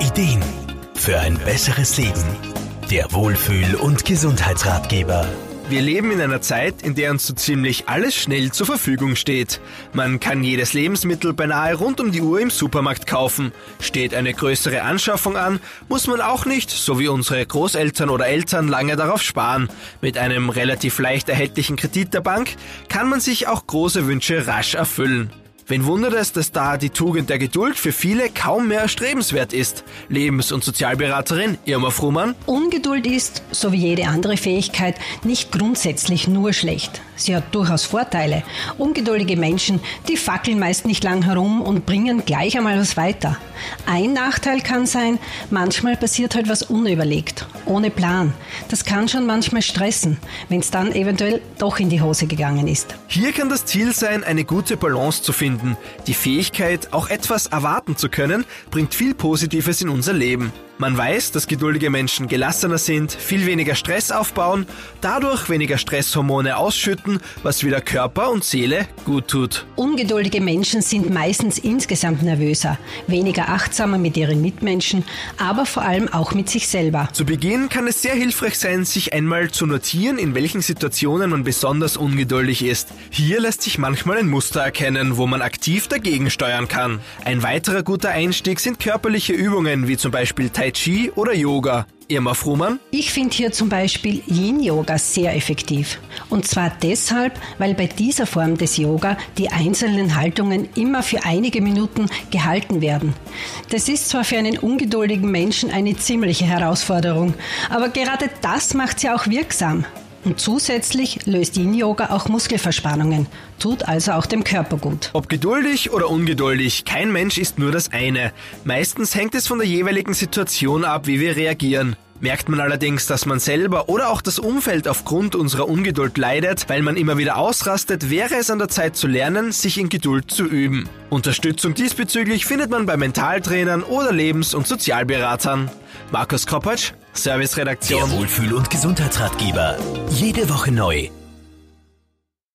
Ideen für ein besseres Leben. Der Wohlfühl- und Gesundheitsratgeber. Wir leben in einer Zeit, in der uns so ziemlich alles schnell zur Verfügung steht. Man kann jedes Lebensmittel beinahe rund um die Uhr im Supermarkt kaufen. Steht eine größere Anschaffung an, muss man auch nicht, so wie unsere Großeltern oder Eltern, lange darauf sparen. Mit einem relativ leicht erhältlichen Kredit der Bank kann man sich auch große Wünsche rasch erfüllen. Wen wundert es, dass da die Tugend der Geduld für viele kaum mehr erstrebenswert ist? Lebens- und Sozialberaterin Irma Frumann. Ungeduld ist, so wie jede andere Fähigkeit, nicht grundsätzlich nur schlecht. Sie hat durchaus Vorteile. Ungeduldige Menschen, die fackeln meist nicht lang herum und bringen gleich einmal was weiter. Ein Nachteil kann sein, manchmal passiert halt was unüberlegt, ohne Plan. Das kann schon manchmal stressen, wenn es dann eventuell doch in die Hose gegangen ist. Hier kann das Ziel sein, eine gute Balance zu finden. Die Fähigkeit, auch etwas erwarten zu können, bringt viel Positives in unser Leben. Man weiß, dass geduldige Menschen gelassener sind, viel weniger Stress aufbauen, dadurch weniger Stresshormone ausschütten, was wieder Körper und Seele gut tut. Ungeduldige Menschen sind meistens insgesamt nervöser, weniger achtsamer mit ihren Mitmenschen, aber vor allem auch mit sich selber. Zu Beginn kann es sehr hilfreich sein, sich einmal zu notieren, in welchen Situationen man besonders ungeduldig ist. Hier lässt sich manchmal ein Muster erkennen, wo man aktiv dagegen steuern kann. Ein weiterer guter Einstieg sind körperliche Übungen, wie zum Beispiel Tai Chi oder Yoga. Irma Frumann? Ich finde hier zum Beispiel Yin-Yoga sehr effektiv. Und zwar deshalb, weil bei dieser Form des Yoga die einzelnen Haltungen immer für einige Minuten gehalten werden. Das ist zwar für einen ungeduldigen Menschen eine ziemliche Herausforderung, aber gerade das macht sie auch wirksam. Und zusätzlich löst Yin-Yoga auch Muskelverspannungen, tut also auch dem Körper gut. Ob geduldig oder ungeduldig, kein Mensch ist nur das eine. Meistens hängt es von der jeweiligen Situation ab, wie wir reagieren. Merkt man allerdings, dass man selber oder auch das Umfeld aufgrund unserer Ungeduld leidet, weil man immer wieder ausrastet, wäre es an der Zeit zu lernen, sich in Geduld zu üben. Unterstützung diesbezüglich findet man bei Mentaltrainern oder Lebens- und Sozialberatern. Markus Kropatsch, Serviceredaktion. Der Wohlfühl- und Gesundheitsratgeber. Jede Woche neu